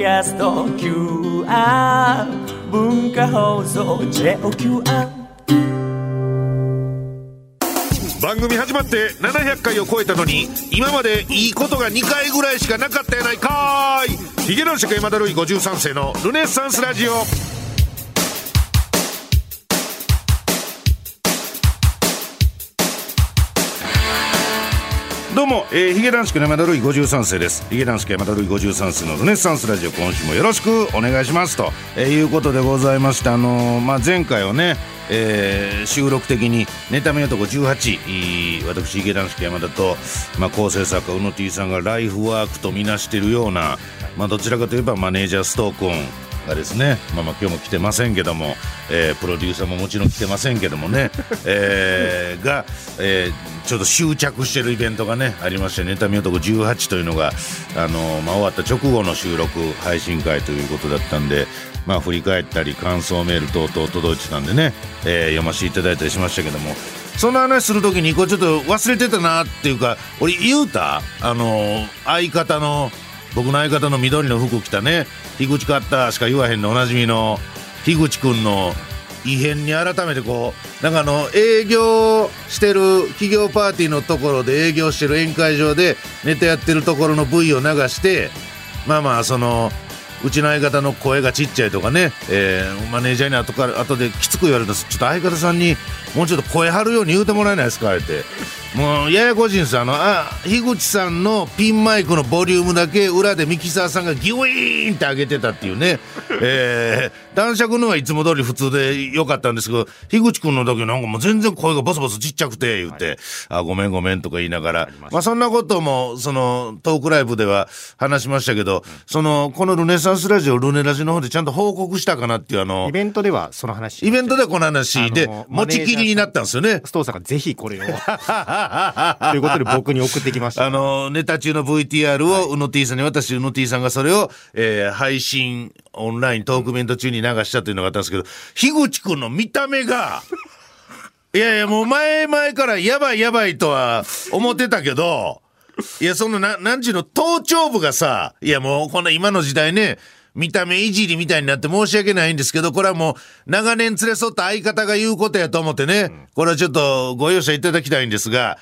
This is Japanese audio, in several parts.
キャスト QR 文化放送 JOQR 番組始まって700回を超えたのに今までいいことが2回ぐらいしかなかったやないかーい。ヒゲ男爵山田るい53世のルネッサンスラジオ。どうも、えー、ヒゲ男爵山田るい53世です。ヒゲ男爵山田るい53世のルネッサンスラジオ今週もよろしくお願いしますと、えー、いうことでございましてあのー、まあ、前回はねえー、収録的に「ネタ目男18」私池男子山田と、まあ、構成作家宇野 T さんがライフワークとみなしているような、まあ、どちらかといえばマネージャーストークンがですね、まあ、まあ今日も来てませんけども、えー、プロデューサーももちろん来てませんけどもね、えー、が、えー、ちょっと執着してるイベントがねありまして「ネタ見男18」というのが、あのまあ、終わった直後の収録配信会ということだったんで。まあ、振り返ったり感想メール等々届いてたんでね、えー、読ませていただいたりしましたけども。その話する時にこれちょっと忘れてたなっていうか俺言うた？あの相方の僕の相方の緑の服着たね樋口カッターしか言わへんのおなじみの樋口くんの異変に改めてこうなんかあの営業してる企業パーティーのところで営業してる宴会場でネタやってるところの V を流してまあまあそのうちの相方の声がちっちゃいとかね、えー、マネージャーに後から後できつく言われたちょっと相方さんにもうちょっと声張るように言うてもらえないですかって。もうややこしいんですあのあ樋口さんのピンマイクのボリュームだけ裏でミキサーさんがギュイーンって上げてたっていうね、えー、男爵のはいつも通り普通でよかったんですけど樋口君の時なんかもう全然声がボソボソちっちゃくて言って、はい、あごめんごめんとか言いながら。まあそんなこともそのトークライブでは話しましたけど、うん、そのこのルネサンスラジオルネラジの方でちゃんと報告したかなっていうあのイベントではその話。イベントではこの話。で持ちきりになったんですよね。ストーさんがぜひこれを ということで僕に送ってきました。あの、ネタ中の VTR をうの T さんに渡し、うの T さんがそれを、えー、配信、オンライン、トークメント中に流したというのがあったんですけど、樋口くんの見た目が、いやいや、もう前々からやばいやばいとは思ってたけど、いや、そのな、なんちゅうの、頭頂部がさ、いやもうこの今の時代ね、見た目いじりみたいになって申し訳ないんですけど、これはもう長年連れ添った相方が言うことやと思ってね、これはちょっとご容赦いただきたいんですが、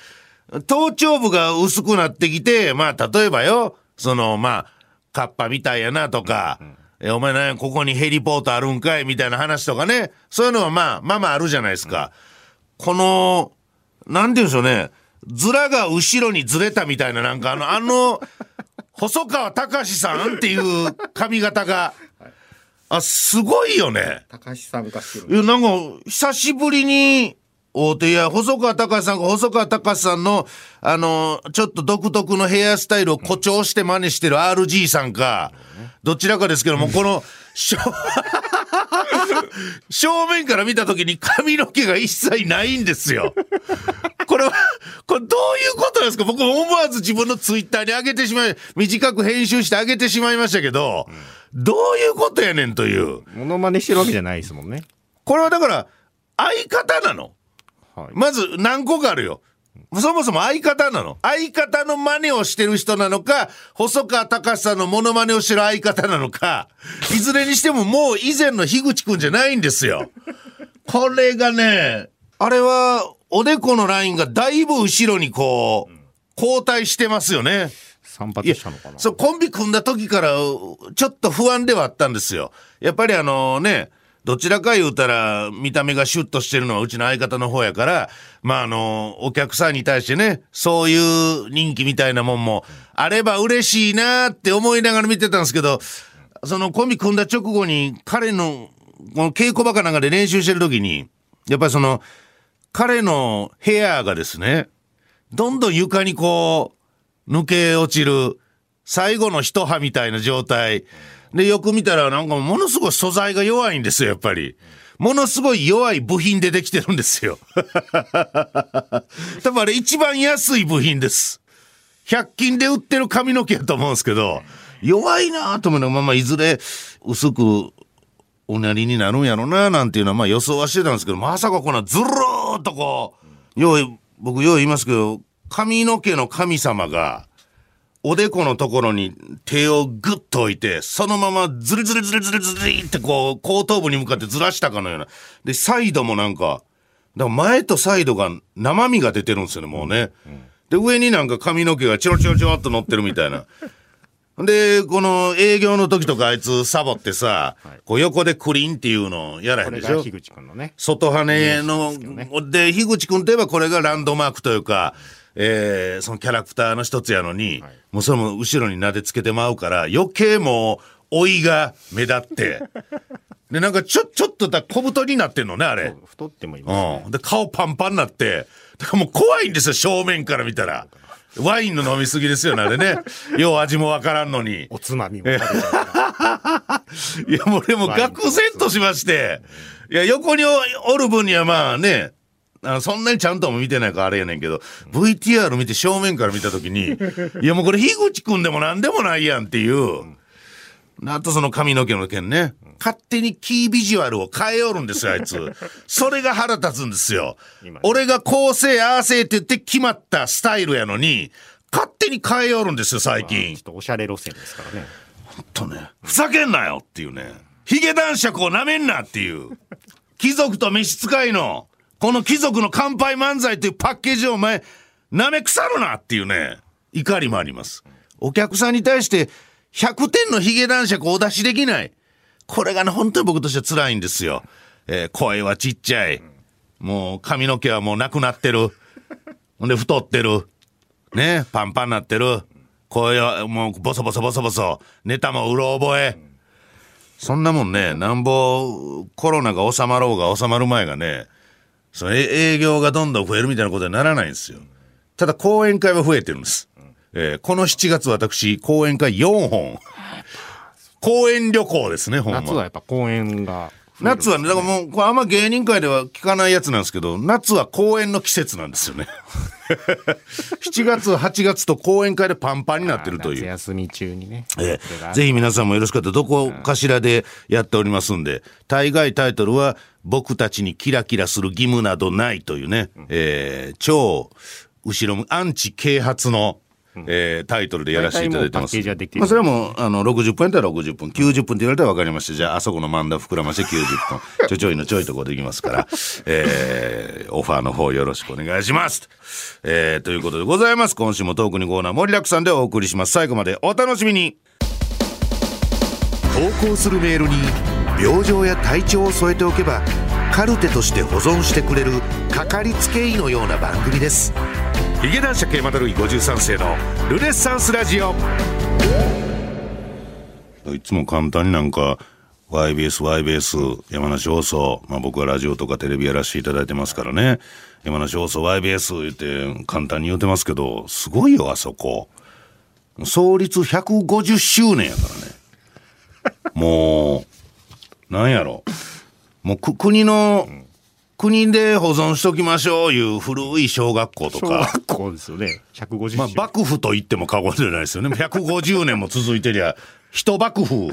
頭頂部が薄くなってきて、まあ、例えばよ、その、まあ、カッパみたいやなとか、え、お前なここにヘリポートあるんかいみたいな話とかね、そういうのはまあ、まあまああるじゃないですか。この、なんて言うんでしょうね、ズラが後ろにずれたみたいな、なんかあの、あの、細川隆さんっていう髪型が、あ、すごいよね。高橋さん昔。いや、なんか、久しぶりに、大手や細川隆さんが細川隆さんの、あの、ちょっと独特のヘアスタイルを誇張して真似してる RG さんか、どちらかですけども、この、正面から見た時に髪の毛が一切ないんですよ。これは、これどういうことなんですか？僕も思わず自分のツイッターに上げてしまい、短く編集して上げてしまいましたけど、どういうことやねんという。モノマネしてるわけじゃないですもんね。これはだから、相方なのはい、まず何個かあるよ。そもそも相方なの？相方の真似をしてる人なのか、細川隆さんのモノマネをしてる相方なのか、いずれにしてももう以前の樋口くんじゃないんですよ。これがね、あれは、おでこのラインがだいぶ後ろにこう、後退してますよね。散髪したのかな？そう、コンビ組んだ時から、ちょっと不安ではあったんですよ。やっぱりあのね、どちらか言うたら、見た目がシュッとしてるのはうちの相方の方やから、まあ、あの、お客さんに対してね、そういう人気みたいなもんもあれば嬉しいなって思いながら見てたんですけど、そのコンビ組んだ直後に、彼の、この稽古場かなんかで練習してる時に、やっぱりその、彼のヘアがですね、どんどん床にこう、抜け落ちる、最後の一葉みたいな状態。で、よく見たらなんかものすごい素材が弱いんですよ、やっぱり。ものすごい弱い部品でできてるんですよ。多分あれ一番安い部品です。100均で売ってる髪の毛やと思うんですけど、弱いなと思うのままいずれ薄くおなりになるんやろななんていうのはまあ予想はしてたんですけど、まさかこんなずるーっとこう、よう、僕よう言いますけど、髪の毛の神様が、おでこのところに手をグッと置いて、そのままズルズルズルズルズルってこう、後頭部に向かってずらしたかのような。で、サイドもなんか、だから前とサイドが生身が出てるんですよね、もうね。で、上になんか髪の毛がチョロチョロチョロっと乗ってるみたいな。で、この営業の時とかあいつサボってさ、こう横でクリンっていうのをやらへんでしょ？樋口くんのね。外羽の、で樋口君といえばこれがランドマークというか、えーそのキャラクターの一つやのに、もうそれも後ろに撫でつけてまうから、余計もう、老いが目立って、で、なんかちょ、ちょっとだ、小太りになってんのね、あれ。太ってもいますね。うん。で、顔パンパンになって、だからもう怖いんですよ、正面から見たら。ワインの飲みすぎですよね、あれね。よう味もわからんのに。おつまみも。いや、もう俺も愕然としまして。いや、横におる分にはまあね、あのそんなにちゃんとも見てないからあれやねんけど、VTR 見て正面から見たときに、いやもうこれ樋口くんでもなんでもないやんっていう。あとその髪の毛の件ね。勝手にキービジュアルを変えよるんですよ、あいつ。それが腹立つんですよ今。俺がこうせい、ああせいって言って決まったスタイルやのに、勝手に変えよるんですよ、最近ちょっ。とおしゃれ路線ですからね。とね、ふざけんなよっていうね、ヒゲ男爵を舐めんなっていう、貴族と召使いの、この貴族の乾杯漫才というパッケージをお前、舐め腐るなっていうね、怒りもあります。お客さんに対して、100点のヒゲ男爵をお出しできない。これがね、本当に僕としては辛いんですよ。えー声はちっちゃい。もう髪の毛はもうなくなってる。ほんで太ってる。ね、パンパンなってる。声はもうボソボソボソボソ。ネタもうろ覚え。そんなもんね、なんぼコロナが収まろうが収まる前がね、そのえ営業がどんどん増えるみたいなことにならないんですよ。ただ講演会は増えてるんです。えーこの7月私、講演会4本。講演旅行ですね、ほんま。夏はやっぱ公演が。夏はね、だからもう、これあんま芸人界では聞かないやつなんですけど、夏は公演の季節なんですよね。7月、8月と講演会でパンパンになってるという。夏休み中にね。ええぜひ皆さんもよろしかったらどこかしらでやっておりますんで、大概タイトルは、僕たちにキラキラする義務などないというね、えー超後ろむ、アンチ啓発の、えータイトルでやらせていただいてます。大体もうパッケージはできてるまあ、それはもう、あの、60分やったら60分、90分って言われたら分かりました。じゃあ、あそこの漫談膨らまして90分。ちょちょいのちょいとこできますから、えーオファーの方よろしくお願いします。えーということでございます。今週もトークにコーナー盛りだくさんでお送りします。最後までお楽しみに。投稿するメールに病状や体調を添えておけばカルテとして保存してくれるかかりつけ医のような番組ですヒゲ男爵山田ルイ53世のルネッサンスラジオいつも簡単になんか YBS、YBS、山梨放送、まあ僕はラジオとかテレビやらせていただいてますからね。山梨放送、YBS 言って簡単に言うてますけど、すごいよ、あそこ。創立150周年やからね。もう、なんやろ。もうく国の、国で保存しときましょういう古い小学校と小か。学校ですよね。150まあ、周幕府と言っても過言じゃないですよね。150年も続いてりゃ、一幕府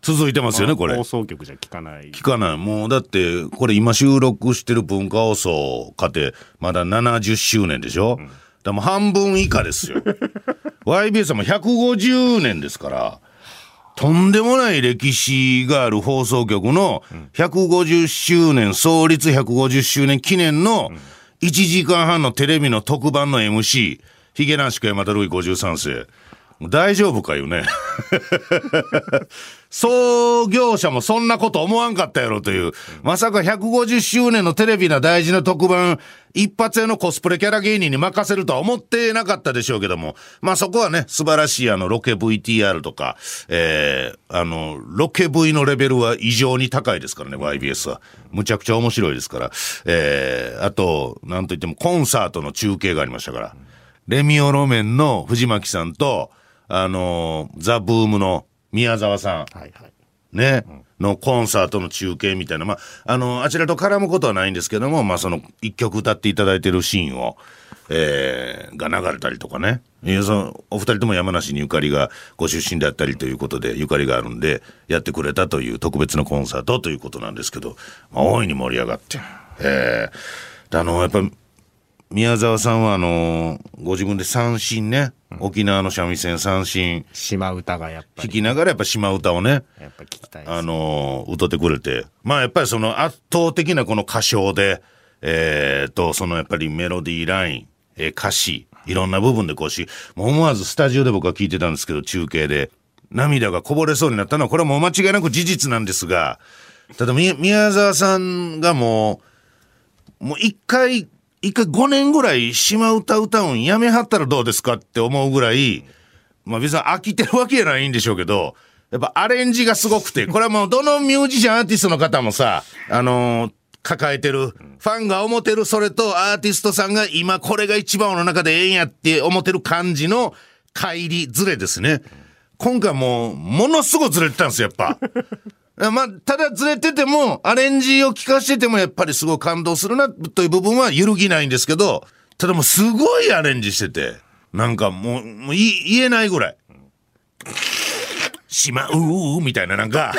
続いてますよね、これ放。送局じゃ聞かない。聞かない。もうだって、これ今収録してる文化放送かて、まだ70周年でしょ、だからもう半分以下ですよ。YBS はもう150年ですから、とんでもない歴史がある放送局の150周年、創立150周年記念の1時間半のテレビの特番の MC、ヒゲ男子山田ルイ53世。大丈夫かいうね。創業者もそんなこと思わんかったやろという、まさか150周年のテレビな大事な特番、一発屋のコスプレキャラ芸人に任せるとは思ってなかったでしょうけども、まあそこはね、素晴らしいあの、ロケ VTR とか、えー、あの、ロケ V のレベルは異常に高いですからね、YBS は。むちゃくちゃ面白いですから。えー、あと、なんといってもコンサートの中継がありましたから。レミオロメンの藤巻さんと、あのーザ・ブームの宮沢さん。はいはい。ね、のコンサートの中継みたいな、まあ、あの、あちらと絡むことはないんですけども、まあ、その、一曲歌っていただいてるシーンを、えー、が流れたりとかね。いや、その、お二人とも山梨にゆかりが、ご出身であったりということで、ゆかりがあるんで、やってくれたという特別なコンサートということなんですけど、まあ、大いに盛り上がって。えー、であの、やっぱ、宮沢さんはあのご自分で三振ね、沖縄の三味線三振島唄がやっぱり。弾きながらやっぱ島唄をね、やっぱ聞きたいですあの歌ってくれて。まあやっぱりその圧倒的なこの歌唱でえー、とそのやっぱりメロディーライン、えー歌詞いろんな部分でこうしもう思わずスタジオで僕は聞いてたんですけど中継で。涙がこぼれそうになったのはこれはもう間違いなく事実なんですがただみ宮沢さんがもうもう一回一回5年ぐらい島唄歌うんやめはったらどうですかって思うぐらいまあ別に飽きてるわけじゃないんでしょうけど、やっぱアレンジがすごくて、これはもうどのミュージシャンアーティストの方もさ、あのー抱えてる、ファンが思ってるそれとアーティストさんが今これが一番の中でええんやって思ってる感じの乖離ずれですね。今回もう、ものすごいずれてたんですよ、やっぱ。まあ、ただずれてても、アレンジを聞かせててもやっぱりすごい感動するなという部分は揺るぎないんですけど、ただもうすごいアレンジしてて、なんかもう、もう言えないぐらい。しまうみたいななんか、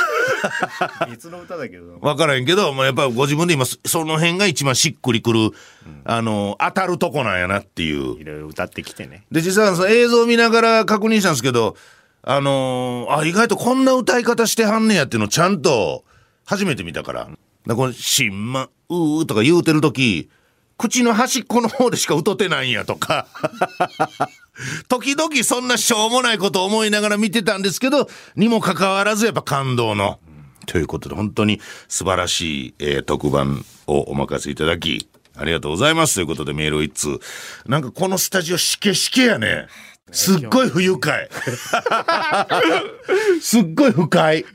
いつの歌だけどわからへんけど、まあ、やっぱご自分で今、そその辺が一番しっくりくる、あの、当たるとこなんやなっていう。いろいろ歌ってきてねで、実はその映像を見ながら確認したんですけど、あのーあ、意外とこんな歌い方してはんねやっていうのをちゃんと初めて見たから。だこの、しんまうーとか言うてる時口の端っこの方でしか歌ってないんやとか。時々そんなしょうもないことを思いながら見てたんですけど、にもかかわらずやっぱ感動の。ということで本当に素晴らしい、えー特番をお任せいただき、ありがとうございますということでメールを一通。なんかこのスタジオしけしけやね。すっごい不愉快。すっごい不快。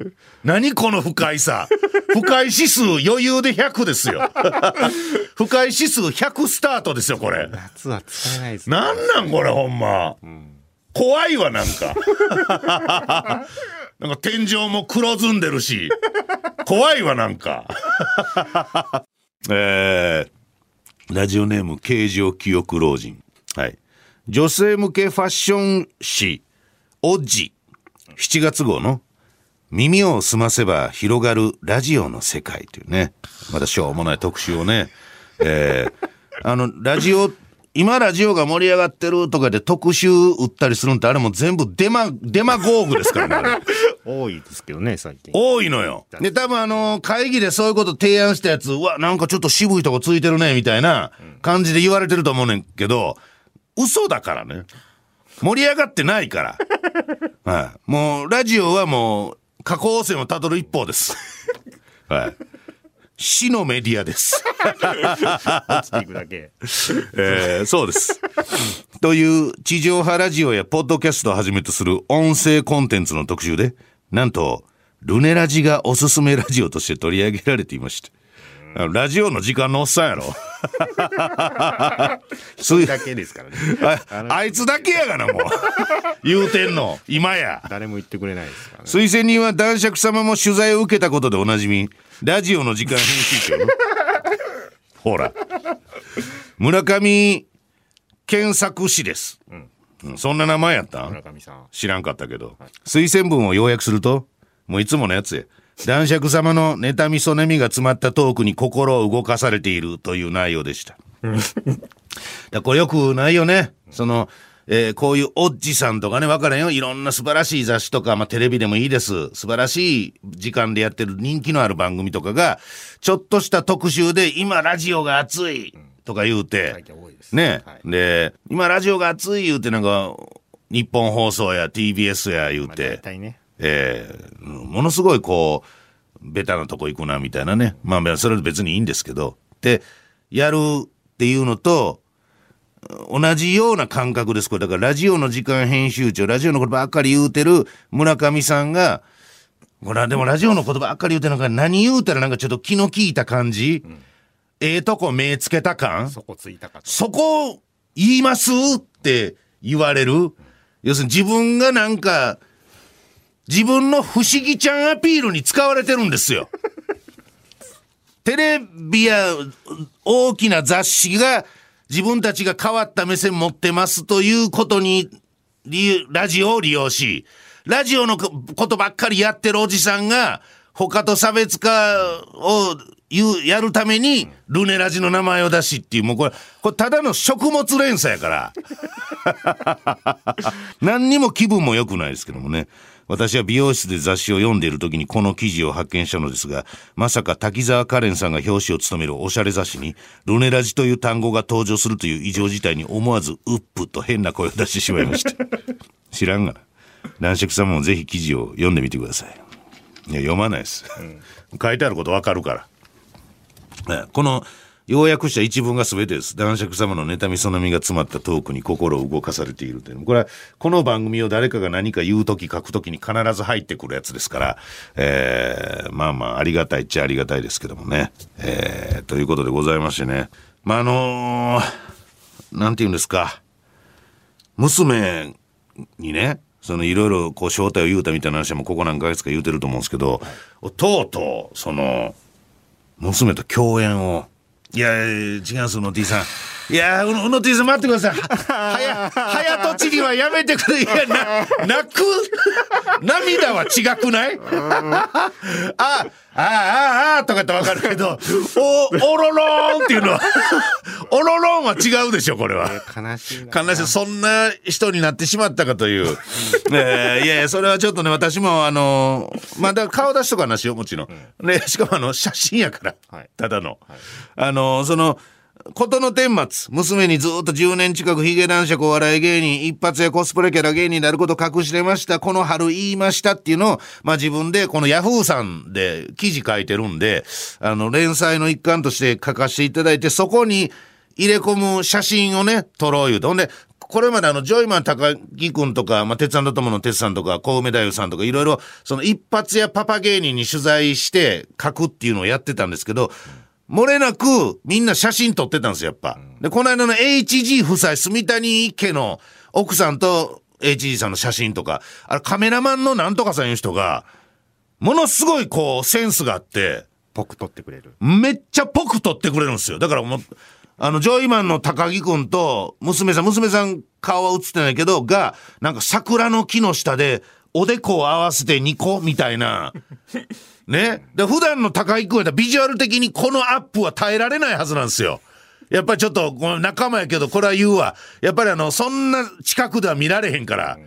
何この不快さ。不快指数余裕で100ですよ。不快指数100スタートですよ、これ。夏は使えないですねなんなんこれほんま。怖いわなんか。なんか天井も黒ずんでるし。怖いわなんか。えー、ラジオネーム形状記憶老人。はい。女性向けファッション誌、オッジ。7月号の耳を澄ませば広がるラジオの世界というね。またしょうもない特集をね。えー、あの、ラジオ、今ラジオが盛り上がってるとかで特集打ったりするんってあれも全部デマ、デマゴーグですからね。多いですけどね最近多いのよ。で、多分あの、会議でそういうこと提案したやつ、うわ、なんかちょっと渋いとこついてるね、みたいな感じで言われてると思うねんけど、嘘だからね。盛り上がってないから。はい。もう、ラジオはもう、下降線をたどる一方です。はい。死のメディアです。えーそうです。という地上波ラジオやポッドキャストをはじめとする音声コンテンツの特集で、なんと、ルネラジがおすすめラジオとして取り上げられていました。ラジオの時間のおっさんやろ。それだけですからね ああいつだけやがな、もう。言うてんの。今や。誰も言ってくれないですからね推薦人は男爵様も取材を受けたことでおなじみ、ラジオの時間編集長の。ほら。村上健作氏です。うんそんな名前やったん？村上さん知らんかったけど、推薦文を要約すると、もういつものやつや。男爵様の妬みそねみが詰まったトークに心を動かされているという内容でした。だこれよくないよね。その、えーこういうオッジさんとかね、わからんよ。いろんな素晴らしい雑誌とか、まあテレビでもいいです。素晴らしい時間でやってる人気のある番組とかが、ちょっとした特集で、今ラジオが熱いとか言うて、ね、はいで、今ラジオが熱い言うてなんか、日本放送や TBS や言うまあて、大体ねえーものすごいこう、ベタなとこ行くなみたいなね。まあ、それは別にいいんですけど。で、やるっていうのと、同じような感覚です。これだからラジオの時間編集長、ラジオのことばっかり言うてる村上さんが、ほら、でもラジオのことばっかり言うてるのが何言うたらなんかちょっと気の利いた感じ、ええとこ目つけた感そこついたかとそこ言いますって言われる。要するに自分がなんか、自分の不思議ちゃんアピールに使われてるんですよ。テレビや大きな雑誌が自分たちが変わった目線持ってますということに、ラジオを利用し、ラジオのこことばっかりやってるおじさんが、他と差別化を言う、やるために、ルネラジの名前を出しっていう、もうこれ、これただの食物連鎖やから。何にも気分も良くないですけどもね。私は美容室で雑誌を読んでいる時にこの記事を発見したのですが、まさか滝沢カレンさんが表紙を務めるおしゃれ雑誌に、ルネラジという単語が登場するという異常事態に思わず、うっぷと変な声を出してしまいました。知らんがな。男爵さんもぜひ記事を読んでみてください。いや、読まないです。書いてあることわかるから。えこの要約した一文が全てです。男爵様の妬みそのみが詰まったトークに心を動かされているという。これは、この番組を誰かが何か言うとき書くときに必ず入ってくるやつですから、えー、まあまあ、ありがたいっちゃありがたいですけどもね。えー、ということでございましてね。まああのーなんて言うんですか。娘にね、そのいろいろこう正体を言うたみたいな話もここ何ヶ月か言うてると思うんですけど、とうとう、その、娘と共演を。いや、違うそ、の D さん。いや、うのうの T さん待ってください。は、はや、早とちりはやめてくれ。いや、な、泣く？涙は違くない？あ、ああ、ああ、とかってわかるけど、お、おろろーんっていうのは、おろろんは違うでしょ、これは。悲しいな。悲しい、そんな人になってしまったかという。えーいやいや、それはちょっとね、私も、あのまあ、だ顔出しとかなしよ、もちろん。ね、しかもあの、写真やから、はいただの。あのその、ことの顛末、娘にずっと10年近くヒゲ男爵お笑い芸人、一発やコスプレキャラ芸人になること隠してました。この春言いましたっていうのを、まあ自分でこのヤフーさんで記事書いてるんで、あの、連載の一環として書かせていただいて、そこに入れ込む写真をね、撮ろう言うと。ほんで、これまであの、ジョイマン高木くんとか、まあ、鉄腕と友の鉄さんとか、小梅太夫さんとか、いろいろ、その一発やパパ芸人に取材して書くっていうのをやってたんですけど、漏れなくみんな写真撮ってたんですよ、やっぱ。で、この間の HG 夫妻、住谷家の奥さんと HG さんの写真とか、あれカメラマンのなんとかさんいう人が、ものすごいこう、センスがあって、ぽく取ってくれる。めっちゃぽく撮ってくれるんですよ。だからもう、あの、ジョイマンの高木くんと、娘さん、娘さん顔は映ってないけど、が、なんか桜の木の下で、おでこを合わせて2個みたいな。ね。で、普段の高木くんやったらビジュアル的にこのアップは耐えられないはずなんですよ。やっぱりちょっと、この仲間やけど、これは言うわ。やっぱりあの、そんな近くでは見られへんから。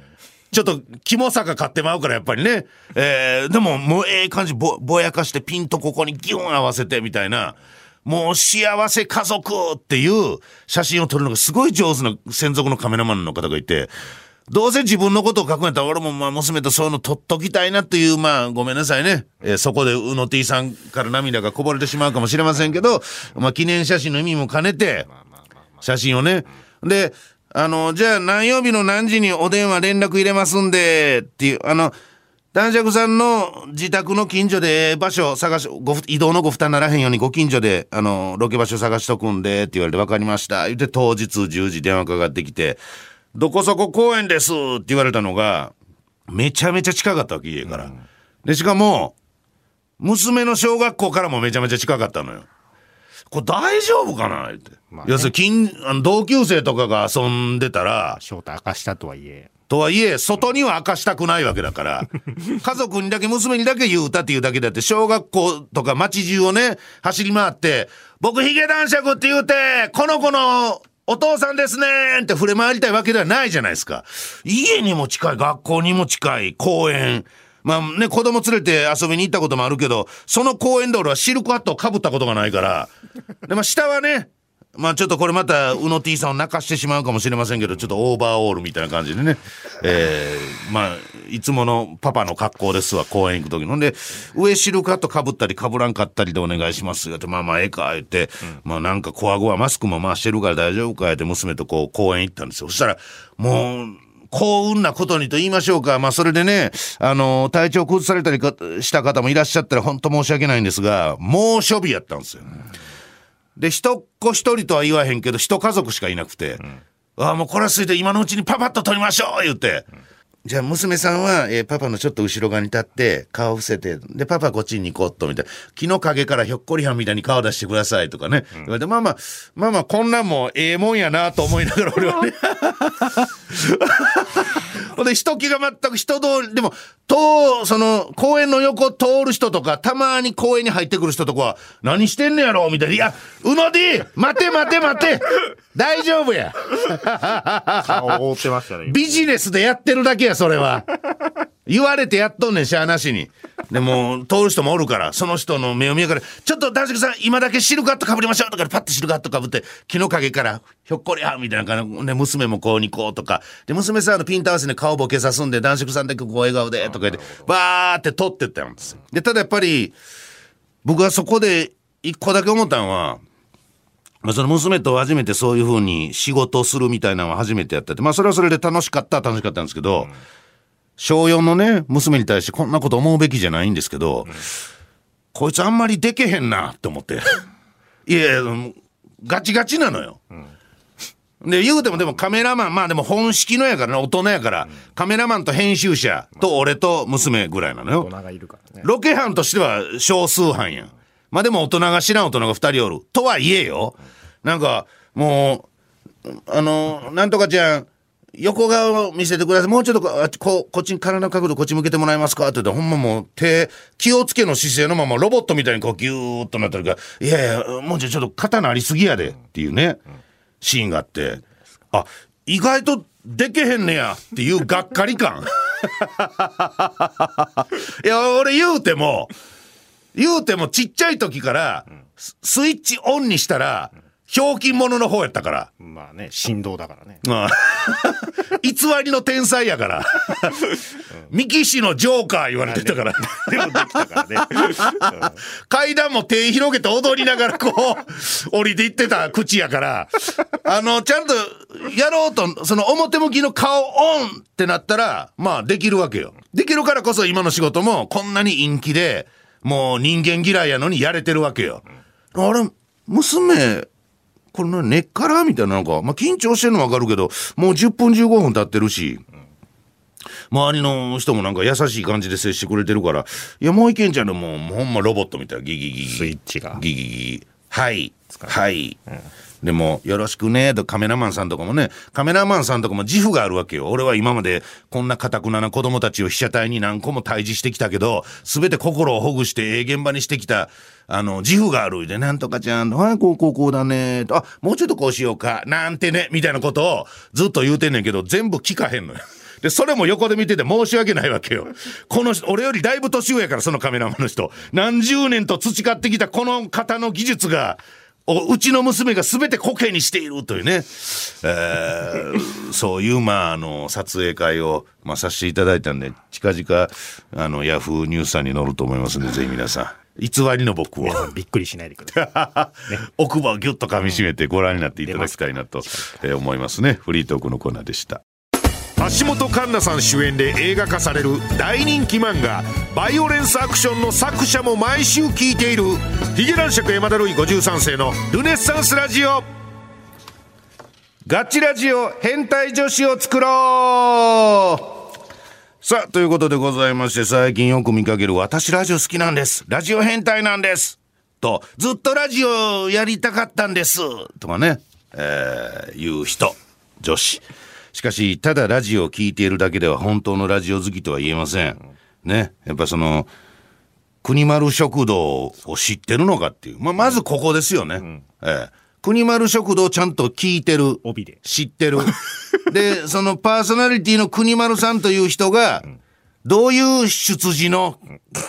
ちょっと、キモさが買ってまうから、やっぱりね。えー、でも、もうええ感じぼ、ぼやかして、ピンとここにギュン合わせて、みたいな。もう幸せ家族っていう写真を撮るのがすごい上手な専属のカメラマンの方がいて、どうせ自分のことを書くんやったら俺もまあ娘とそういうの撮っときたいなっていう、まあごめんなさいね。えーそこでうの T さんから涙がこぼれてしまうかもしれませんけど、まあ記念写真の意味も兼ねて、写真をね。で、あの、じゃあ何曜日の何時にお電話連絡入れますんで、っていう、あの、男爵さんの自宅の近所で場所探し、ご移動のご負担ならへんようにご近所で、あの、ロケ場所探しとくんで、って言われて分かりました。言って当日10時電話かかってきて、どこそこ公園ですって言われたのが、めちゃめちゃ近かったわけ、家から。で、しかも、娘の小学校からもめちゃめちゃ近かったのよ。これ大丈夫かなって。まあね要するに近、あの同級生とかが遊んでたら、正体明かしたとはいえ。とはいえ、外には明かしたくないわけだから、家族にだけ、娘にだけ言うたっていうだけだって、小学校とか街中をね、走り回って、僕ヒゲ男爵って言うて、この子のお父さんですねーって触れ回りたいわけではないじゃないですか。家にも近い、学校にも近い、公園。まあね、子供連れて遊びに行ったこともあるけど、その公園で俺はシルクハットをかぶったことがないから、で、も下はね、まあちょっとこれまた、うの T さんを泣かしてしまうかもしれませんけど、ちょっとオーバーオールみたいな感じでね。えー、まあ、いつものパパの格好ですわ、公園行く時の。んで、上シルクハット被ったり被らんかったりでお願いしますよって、まあまあええか、言って、まあなんかコアゴはマスクも回してるから大丈夫か、って娘とこう公園行ったんですよ。そしたら、もう、幸運なことにと言いましょうか。まあ、それでね、あの、体調崩されたりした方もいらっしゃったら本当申し訳ないんですが、猛暑日やったんですよ。で、一っ子一人とは言わへんけど、一家族しかいなくて、ああ、もうこれはすいて今のうちにパパッと撮りましょう言って。じゃあ娘さんは、えーパパのちょっと後ろ側に立って、顔伏せて、で、パパこっちに行こうっと、みたいな。木の陰からひょっこりはんみたいに顔出してくださいとかね。言われて、まあまあ、まあまあ、こんなんもええもんやなと思いながら俺はね。ほんで人気が全く人通り、でも、と、その、公園の横通る人とか、たまに公園に入ってくる人とかは、何してんのやろみたいな。いや、うので待て待て待て大丈夫や顔覆ってましたね。ビジネスでやってるだけや、それは。言われてやっとんねん、しゃあなしに。でも、通る人もおるから、その人の目を見ながら、ちょっと男爵さん、今だけシルクハットかぶりましょうとかで、パッてシルクハットかぶって、木の陰から、ひょっこりはみたいな感じで、娘もこうにこうとか、で、娘さんのピント合わせに顔ボケさすんで、男爵さんだけこう笑顔で、とか言って、バーって撮ってったんですよ。で、ただやっぱり、僕はそこで一個だけ思ったのは、まあ、その娘と初めてそういうふうに仕事をするみたいなのは初めてやってて、まあそれはそれで楽しかったは楽しかったんですけど、小4のね、娘に対してこんなこと思うべきじゃないんですけど、こいつあんまりでけへんなって思って。いやいや、ガチガチなのよ。で、言うてもでもカメラマン、まあでも本式のやからね、大人やから、カメラマンと編集者と俺と娘ぐらいなのよ。大人がいるからね。ロケ班としては少数班やん。まあでも大人が知らん大人が二人おる。とはいえよ。なんか、もう、あの、なんとかちゃん、横顔を見せてください。もうちょっとこあここっちに体の角度こっち向けてもらえますか？って言って、ほんまもう手、気をつけの姿勢のままロボットみたいにこうギューッとなってるから、いやいや、もうちょちょっと刀ありすぎやでっていうね、シーンがあって、あ、意外とでけへんねやっていうがっかり感。いや、俺言うても、言うてもちっちゃい時から、スイッチオンにしたら、ひょうきん者の方やったから。まあね、振動だからね。まあ 偽りの天才やから。ミキシのジョーカー言われてたから。でもできたからね。階段も手広げて踊りながらこう、降りていってた口やから、あの、ちゃんとやろうと、その表向きの顔オンってなったら、まあできるわけよ。できるからこそ今の仕事もこんなに陰気で、もう人間嫌いやのにやれてるわけよ。あれ、娘、これな根っからみたいななんか、まあ緊張してるのわかるけど、もう10分15分経ってるし、周りの人もなんか優しい感じで接してくれてるから、いや、もういけんじゃんね、もう、ほんまロボットみたいな、ギギギギ。スイッチがギギギギ。はい。はい。でも、よろしくね、とカメラマンさんとかもね、カメラマンさんとかも自負があるわけよ。俺は今までこんな堅くなな子供たちを被写体に何個も対峙してきたけど、すべて心をほぐして、ええ現場にしてきた、あの、自負がある。で、なんとかちゃん、はい、こう、こう、こうだね、と、あ、もうちょっとこうしようか、なんてね、みたいなことをずっと言うてんねんけど、全部聞かへんのよ。で、それも横で見てて申し訳ないわけよ。この人、俺よりだいぶ年上やから、そのカメラマンの人。何十年と培ってきたこの方の技術が、うちの娘が全てコケにしているというね、えーそういう、まあ、あの、撮影会を、まあ、させていただいたんで、近々、あの、ヤフーニュースさんに載ると思いますので、ぜひ皆さん、偽りの僕をびっくりしないでください。奥歯をギュッと噛み締めてご覧になっていただきたいなと、えー思いますね。フリートークのコーナーでした。橋本環奈さん主演で映画化される大人気漫画「バイオレンスアクション」の作者も毎週聞いているヒゲ男爵山田るい53世のルネッサンスラジオガチラジオ変態女子を作ろうさあ、ということでございまして、最近よく見かける私ラジオ好きなんです。ラジオ変態なんです。と、ずっとラジオやりたかったんです。とかね、えー、いう人、女子。しかし、ただラジオを聞いているだけでは本当のラジオ好きとは言えません。ね。やっぱその、国丸食堂を知ってるのかっていう。まあ、まずここですよね。ええ国丸食堂をちゃんと聞いてる。帯で知ってる。で、そのパーソナリティの国丸さんという人が、どういう出自の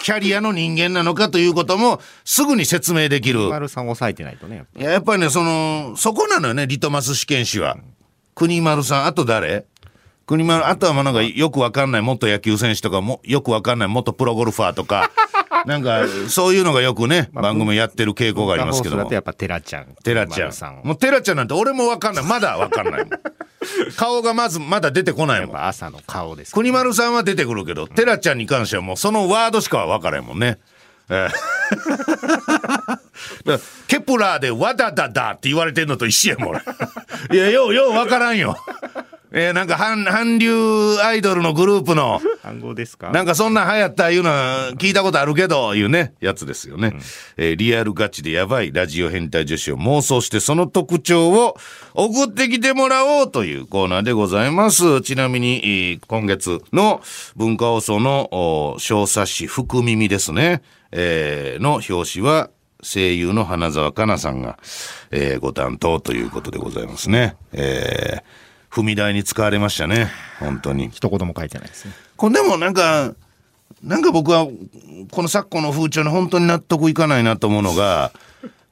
キャリアの人間なのかということもすぐに説明できる。丸さん抑えてないとね。やっぱいややっぱりね、その、そこなのよね、リトマス試験紙は。国丸さん、あと誰？国丸、あとはまあなんかよくわかんない元野球選手とかも、よくわかんない元プロゴルファーとか、なんかそういうのがよくね、番組やってる傾向がありますけどもだと。やっぱテラちゃん。テラちゃ丸さんん。もうテラちゃんなんて俺もわかんない。まだわかんない。顔がまずまだ出てこないやっもん。ぱ朝の顔ですから国丸さんは出てくるけど、テラちゃんに関してはもうそのワードしかわからんもんね。ええ Kep1er でワダダダって言われてんのと一緒やもん俺。いや、ようようわからんよ。えーなんか韓韓流アイドルのグループの暗号ですか？なんかそんなん流行ったいうのは聞いたことあるけど、いうね、やつですよね。えーリアルガチでやばいラジオ変態女子を妄想してその特徴を送ってきてもらおうというコーナーでございます。ちなみに、えー今月の文化放送のお小冊子福耳ですね。えーの表紙は声優の花澤香菜さんが、えーご担当ということでございますね。えー踏み台に使われましたね。本当に。一言も書いてないですねこれでもなんか、なんか僕は、この昨今の風潮に本当に納得いかないなと思うのが、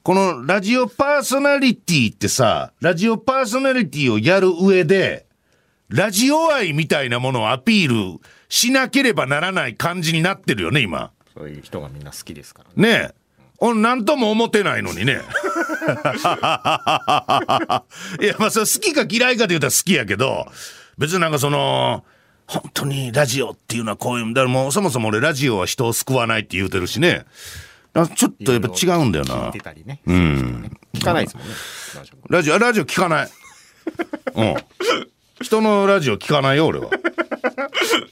このラジオパーソナリティってさ、ラジオパーソナリティをやる上で、ラジオ愛みたいなものをアピールしなければならない感じになってるよね、今。そういう人がみんな好きですからねねえ。俺なんとも思ってないのにね。いや、まあ、それ好きか嫌いかで言うたら好きやけど、別になんかその、本当にラジオっていうのはこういう、だからもうそもそも俺ラジオは人を救わないって言うてるしね。ちょっとやっぱ違うんだよな聞いて。たりねうん聞かないですもんねラジオラジオ、聞かない。うん。人のラジオ聞かないよ、俺は。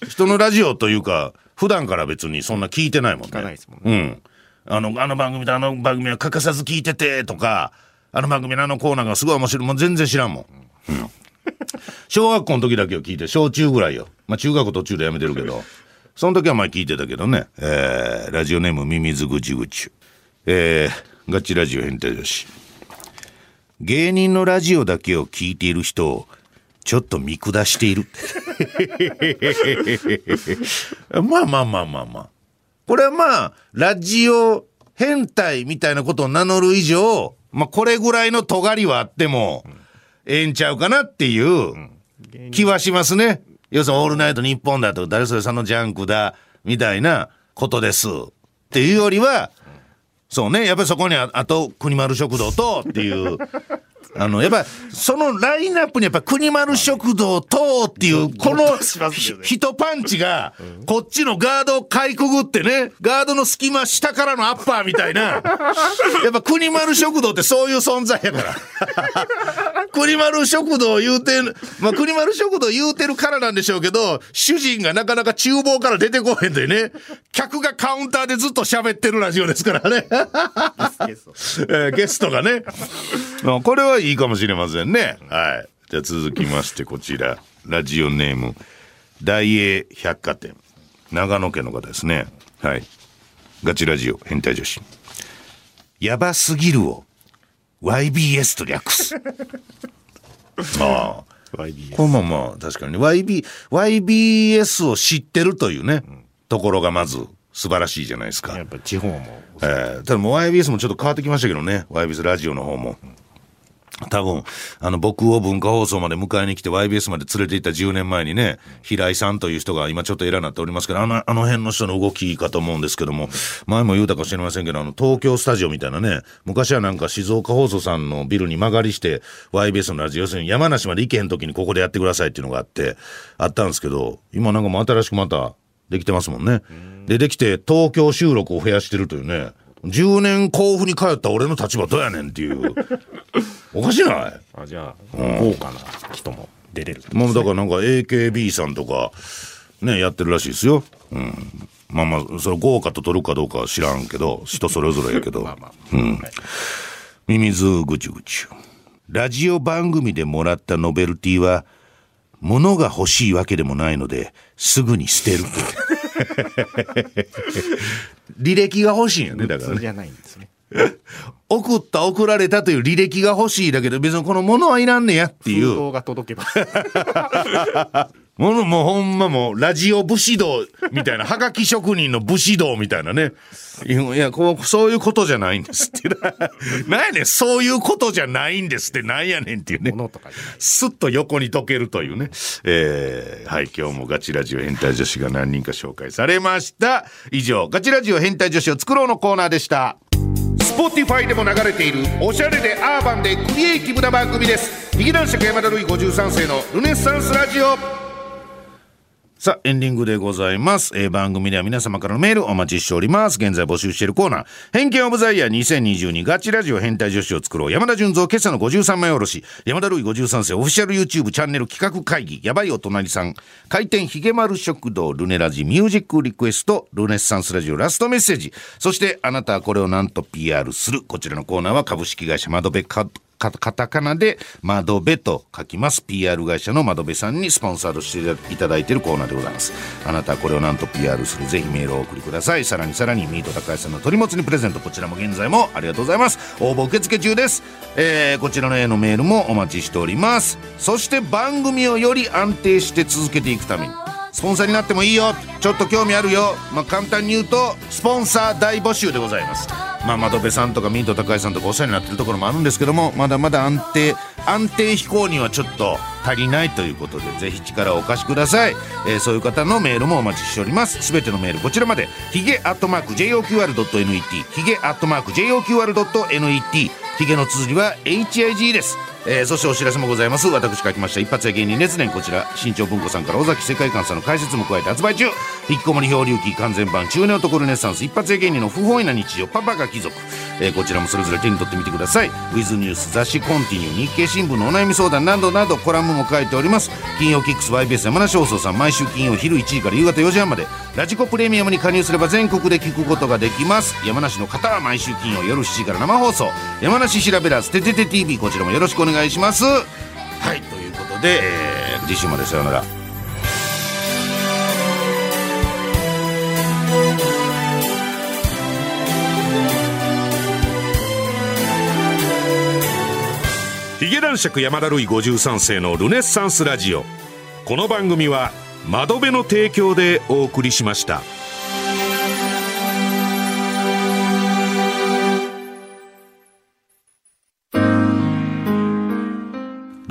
人のラジオというか、普段から別にそんな聞いてないもんね。聞かないですもんうん。あの、あの番組とあの番組は欠かさず聞いてて、とか、あの番組のあのコーナーがすごい面白い。もう全然知らんもん。小学校の時だけを聞いて、小中ぐらいよ。まあ中学途中でやめてるけど、その時は前聞いてたけどね。えー、ラジオネームミミズグチグチ。えー、ガチラジオ変態女子。芸人のラジオだけを聞いている人をちょっと見下している。まあまあまあまあまあ。これはまあ、ラジオ変態みたいなことを名乗る以上、まあこれぐらいの尖りはあっても、ええんちゃうかなっていう気はしますね。要するにオールナイトニッポンだとか、誰それさんのジャンクだ、みたいなことです。っていうよりは、そうね。やっぱりそこにあ、あと、国丸食堂と、っていう。あの、やっぱ、そのラインナップにやっぱ国丸食堂とっていう、このしますよねひ一パンチが、こっちのガードをかいくぐってね、ガードの隙間下からのアッパーみたいな。やっぱ国丸食堂ってそういう存在やから。国丸食堂言うてん、まあ国丸食堂言うてるからなんでしょうけど、主人がなかなか厨房から出てこへんでね、客がカウンターでずっと喋ってるラジオですからね。えーゲストがね。まあこれはいいかもしれませんね。はい。じゃあ続きましてこちら。ラジオネーム、大英百貨店。長野県の方ですね。はい。ガチラジオ変態女子。やばすぎるを YBS と略す。ああ。YBS これもまあ確かにね YB YBS を知ってるというね、ところがまず素晴らしいじゃないですか。やっぱ地方もえーただもう YBS もちょっと変わってきましたけどね YBS ラジオの方も。多分、あの、僕を文化放送まで迎えに来て YBS まで連れて行った10年前にね、平井さんという人が今ちょっと偉になっておりますけど、あの、あの辺の人の動きかと思うんですけども、前も言うたかもしれませんけど、あの、東京スタジオみたいなね、昔はなんか静岡放送さんのビルに曲がりして YBS のラジオ、要するに山梨まで行けへん時にここでやってくださいっていうのがあって、あったんですけど、今なんかもう新しくまたできてますもんね。で、できて東京収録を増やしてるというね、10年甲府に通った俺の立場どうやねんっていう。おかしない？あじゃあ豪華な人も出れるまあだからなんか AKB さんとかねやってるらしいですよ。うん。まあまあそれ豪華と取るかどうかは知らんけど人それぞれやけど。まあまあミミズぐちゅぐちゅ。ラジオ番組でもらったノベルティは物が欲しいわけでもないのですぐに捨てる。履歴が欲しいんよねだからね。じゃないんですね 送った送られたという履歴が欲しいだけど別にこの物はいらんねやっていう。封筒が届けば ものもうほんまもうラジオ武士道みたいな、はがき職人の武士道みたいなね。いや、こうそういうことじゃないんですって。なんやねん、そういうことじゃないんですってなんやねんっていうね。すっと横に溶けるというね。えーはい、今日もガチラジオ変態女子が何人か紹介されました。以上、ガチラジオ変態女子を作ろうのコーナーでした。Spotify でも流れているおしゃれでアーバンでクリエイティブな番組です。劇団社山田るい53世のルネッサンスラジオ。さあ、エンディングでございます。えー番組では皆様からのメールお待ちしております。現在募集しているコーナー、偏見オブザイヤー2022ガチラジオ変態女子を作ろう。山田純三今朝の53枚おろし。山田るい53世オフィシャル YouTube チャンネル企画会議。やばいお隣さん。開店ひげ丸食堂ルネラジミュージックリクエストルネッサンスラジオラストメッセージ。そしてあなたはこれをなんと PR する。こちらのコーナーは株式会社窓辺カタカナで窓辺と書きます。PR 会社の窓辺さんにスポンサードしていただいているコーナーでございます。あなたはこれをなんと PR する。ぜひメールをお送りください。さらにさらにミート高橋さんの鳥もつにプレゼント。こちらも現在もありがとうございます。応募受付中です。えー、こちらのへのメールもお待ちしております。そして番組をより安定して続けていくためにスポンサーになってもいいよ。ちょっと興味あるよ。まあ簡単に言うとスポンサー大募集でございます。まあ窓辺さんとかミート高橋さんとかお世話になってるところもあるんですけどもまだまだ安定安定飛行にはちょっと足りないということでぜひ力をお貸しください、えーそういう方のメールもお待ちしております。すべてのメールこちらまでヒゲアットマーク JOQR.net ヒゲアットマーク JOQR.net ヒゲの綴りは HIG です。えーそしてお知らせもございます。私書きました一発屋芸人熱伝こちら。新潮文庫さんから尾崎世界観さんの解説も加えて発売中。引きこもり漂流記完全版中年男ルネッサンス。一発屋芸人の不本意な日常。パパが貴族、えーこちらもそれぞれ手に取ってみてください。ウィズニュース雑誌コンティニュー日経新聞のお悩み相談。などなどコラムも書いております。金曜キックス YBS 山梨放送さん。毎週金曜昼1時から夕方4時半まで。ラジコプレミアムに加入すれば全国で聞くことができます。山梨の方は毎週金曜夜7時から生放送。山梨調べらずててて TV こちらもよろしくお願いします願いします。はいということで、えー次週までさようなら。ヒゲ男爵山田るい53世のルネッサンスラジオ。この番組は窓辺の提供でお送りしました。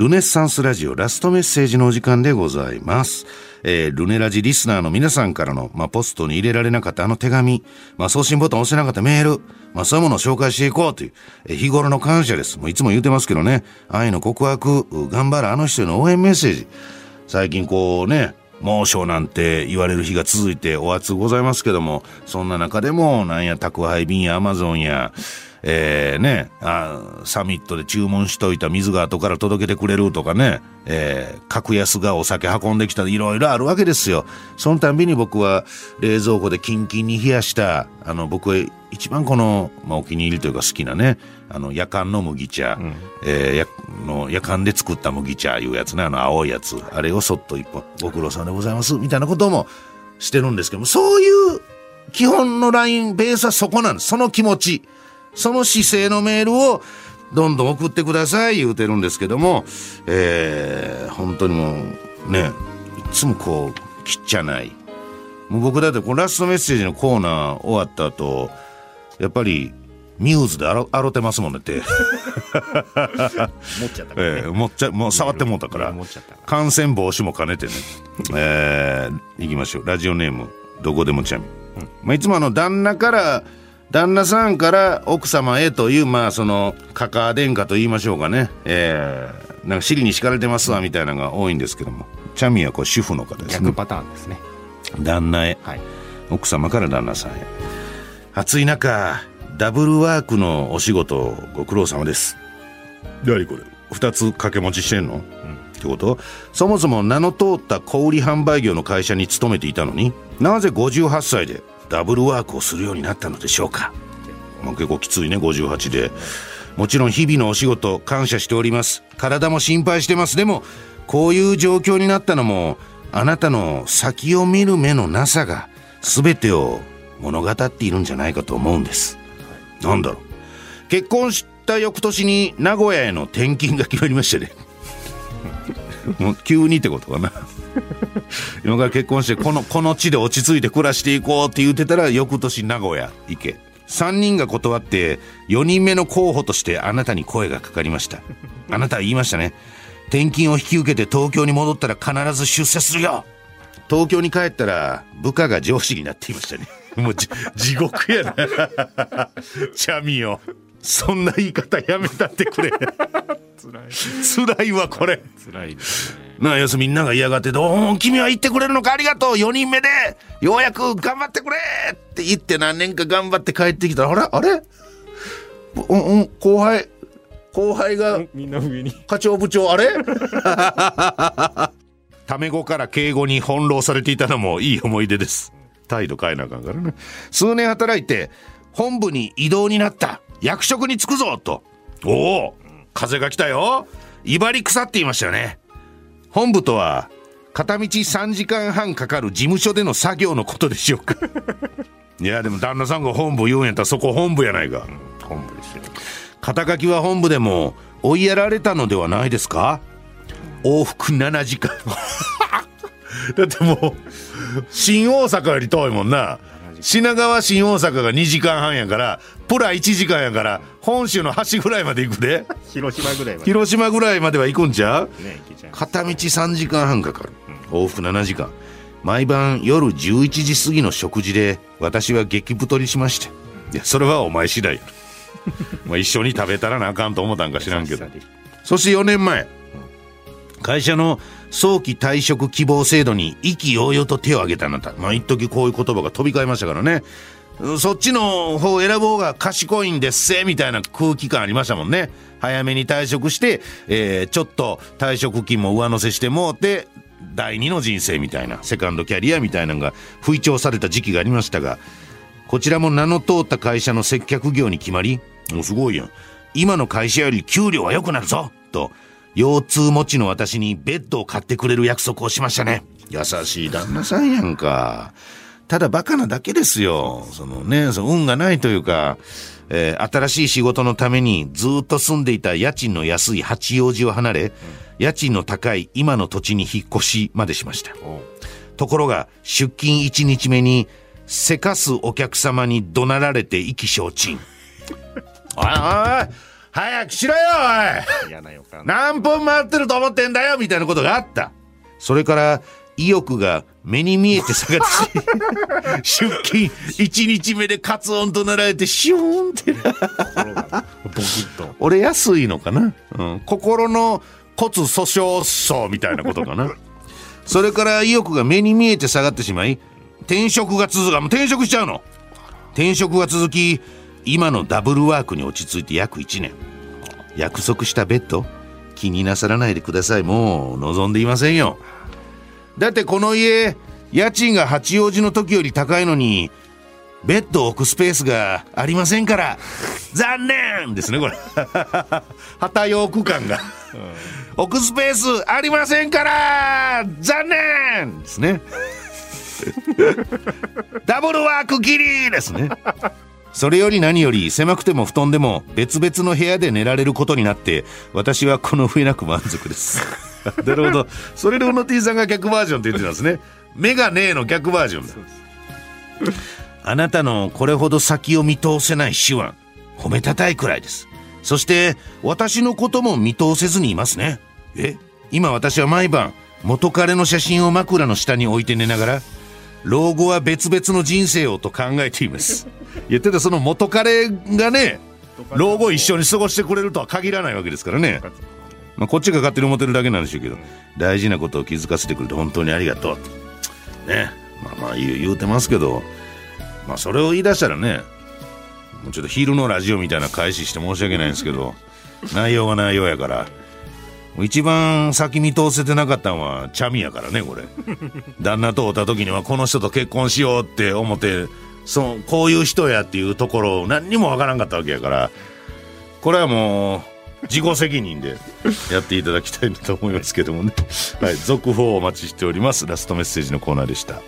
ルネッサンスラジオラストメッセージのお時間でございます。えールネラジリスナーの皆さんからの、まあ、ポストに入れられなかったあの手紙、まあ、送信ボタン押せなかったメール、まあ、そういうものを紹介していこうという、えー日頃の感謝です。もういつも言ってますけどね、愛の告白、頑張るあの人への応援メッセージ。最近こうね、猛暑なんて言われる日が続いてお暑ございますけども、そんな中でも、なんや宅配便やアマゾンや、えー、ねあ、サミットで注文しといた水が後から届けてくれるとかね、えー、格安がお酒運んできたりいろいろあるわけですよ。そのたんびに僕は冷蔵庫でキンキンに冷やした、あの、僕は一番この、まあ、お気に入りというか好きなね、あの、夜間の麦茶、えーやの夜間で作った麦茶いうやつね、あの青いやつ、あれをそっと一本、ご苦労さんでございます、みたいなこともしてるんですけども、そういう基本のライン、ベースはそこなんです。その気持ち、その姿勢のメールをどんどん送ってください言うてるんですけども、えー本当にもうね、いつもこう、きっちゃない。もう僕だってこのラストメッセージのコーナー終わった後、やっぱりミューズであろあろてますもんねって。持っちゃったからね ええもっちゃ、もう触ってもうたから。感染防止も兼ねてね。えー、行きましょう。ラジオネーム、どこでもちゃみ。まあ、いつもあの、旦那から、旦那さんから奥様へという、まあ、その、カカ殿下と言いましょうかね。えー、なんか尻に敷かれてますわ、みたいなのが多いんですけども。チャミはこう主婦の方ですね。逆パターンですね。旦那へ。はい。奥様から旦那さんへ暑い中ダブルワークのお仕事ご苦労様です何これ？2つ掛け持ちしてんの、ってこと？そもそも名の通った小売販売業の会社に勤めていたのになぜ58歳でダブルワークをするようになったのでしょうか、まあ、結構きついね58で。もちろん日々のお仕事感謝しております。体も心配してます。でもこういう状況になったのもあなたの先を見る目のなさが全てを物語っているんじゃないかと思うんです、なんだろう。結婚した翌年に名古屋への転勤が決まりましてね。もう急にってことかな。今から結婚してこのこの地で落ち着いて暮らしていこうって言ってたら翌年名古屋行け。3人が断って4人目の候補としてあなたに声がかかりました。あなたは言いましたね。転勤を引き受けて東京に戻ったら必ず出世するよ。東京に帰ったら部下が上司になっていましたね。もう地獄やな。チャミよ。そんな言い方やめたってくれ。辛い。わこれ。辛いですね。なあ要すみんなが嫌がってどう君は言ってくれるのかありがとう。4人目でようやく頑張ってくれって言って何年か頑張って帰ってきた。らあれ？あれ？うんうん後輩。後輩がみんな上に。課長部長あれ？タメ語から敬語に翻弄されていたのもいい思い出です。態度変えなあかんからね。数年働いて本部に異動になった役職に就くぞと。おお風が来たよ。威張り腐っていましたよね。本部とは片道3時間半かかる事務所での作業のことでしょうか。いやでも旦那さんが本部言うんやったらそこ本部やないか、本部ですよ。肩書きは本部でも追いやられたのではないですか。往復7時間。だってもう新大阪より遠いもんな。品川新大阪が2時間半やからプラ1時間やから本州の端ぐらいまで行くで。広島ぐらいまで。広島ぐらいまでは行くんちゃう？ねちゃ片道3時間半かかる。往復7時間。毎晩夜11時過ぎの食事で私は激太りしまして。いやそれはお前次第や まあ一緒に食べたらなあかんと思ったんか知らんけど。そして4年前。会社の早期退職希望制度に意気揚々と手を挙げたあなた。まあ一時こういう言葉が飛び交いましたからね。うんそっちの方を選ぶ方が賢いんですせみたいな空気感ありましたもんね早めに退職して、えーちょっと退職金も上乗せしてもうて第二の人生みたいなセカンドキャリアみたいなのが吹聴された時期がありましたがこちらも名の通った会社の接客業に決まり、もうすごいやん。今の会社より給料は良くなるぞと、腰痛持ちの私にベッドを買ってくれる約束をしましたね。優しい旦那さんやんか。ただバカなだけですよ。そのね、その運がないというか、えー新しい仕事のためにずっと住んでいた家賃の安い八王子を離れ、家賃の高い今の土地に引っ越しまでしました。ところが出勤1日目にせかすお客様に怒鳴られて意気消沈。おいおい早くしろよおい。何分待ってると思ってんだよみたいなことがあった。それから意欲が目に見えて下がってし出勤1日目でカツオンとなられてシューンって心がボキッと。俺安いのかな、うん、心の骨粗鬆症みたいなことかな。それから意欲が目に見えて下がってしまい転職が続く。あもう転職しちゃうの。転職が続き今のダブルワークに落ち着いて約1年。約束したベッド気になさらないでください。もう望んでいませんよだってこの家家賃が八王子の時より高いのにベッドを置くスペースがありませんから。残念ですねこれ。旗ヨーク感が。置くスペースありませんから。残念ですね。ダブルワークギリですね。それより何より狭くても布団でも別々の部屋で寝られることになって私はこの上なく満足です なるほど。それで小野 T さんが逆バージョンって言ってたんですね。目がねえの逆バージョンだ。あなたのこれほど先を見通せない手腕褒めたたいくらいです。そして私のことも見通せずにいますね。え今私は毎晩元彼の写真を枕の下に置いて寝ながら老後は別々の人生をと考えています。言ってたその元彼がね老後一緒に過ごしてくれるとは限らないわけですからね、まあ、こっちが勝手に思ってるだけなんでしょうけど大事なことを気づかせてくれて本当にありがとう。ね。まあまあ言う言うてますけどまあそれを言い出したらねもうちょっと昼のラジオみたいな返しして申し訳ないんですけど内容が内容やから一番先見通せてなかったのはチャミやからねこれ。旦那と会った時にはこの人と結婚しようって思ってそのこういう人やっていうところを何にもわからんかったわけやからこれはもう自己責任でやっていただきたいなと思いますけどもね。はい。続報をお待ちしております。ラストメッセージのコーナーでした。